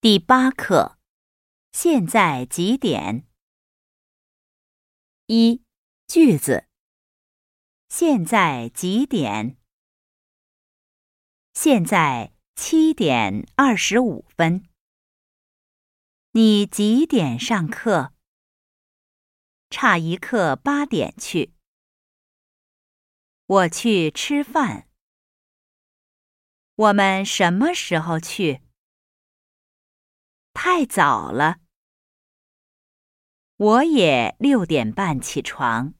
第八课，现在几点？一句子。现在几点？现在七点二十五分。你几点上课？差一刻八点去。我去吃饭。我们什么时候去？太早了。我也六点半起床。